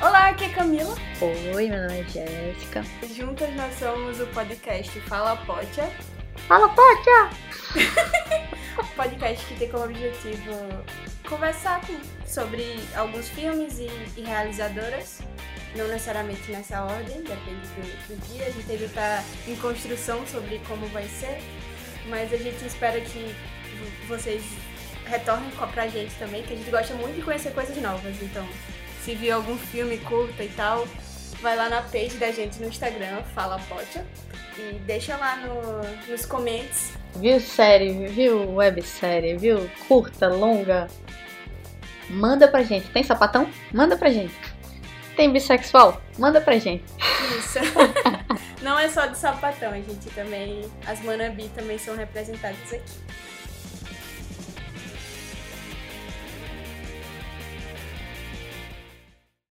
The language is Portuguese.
Olá, aqui é Camila. Oi, meu nome é Jéssica. Juntas nós somos o podcast Fala Potia. Fala, Potia! podcast que tem como objetivo conversar com- sobre alguns filmes e, e realizadoras. Não necessariamente nessa ordem, depende do, do dia. A gente ainda está em construção sobre como vai ser. Mas a gente espera que vocês retornem pra gente também, que a gente gosta muito de conhecer coisas novas. Então, se viu algum filme curta e tal, vai lá na page da gente no Instagram, Fala Potia, e deixa lá no, nos comentários Viu série, viu websérie, viu curta, longa? Manda pra gente. Tem sapatão? Manda pra gente. Tem bissexual? Manda pra gente. Isso. Não é só de sapatão, a gente também. As Manabi também são representadas aqui.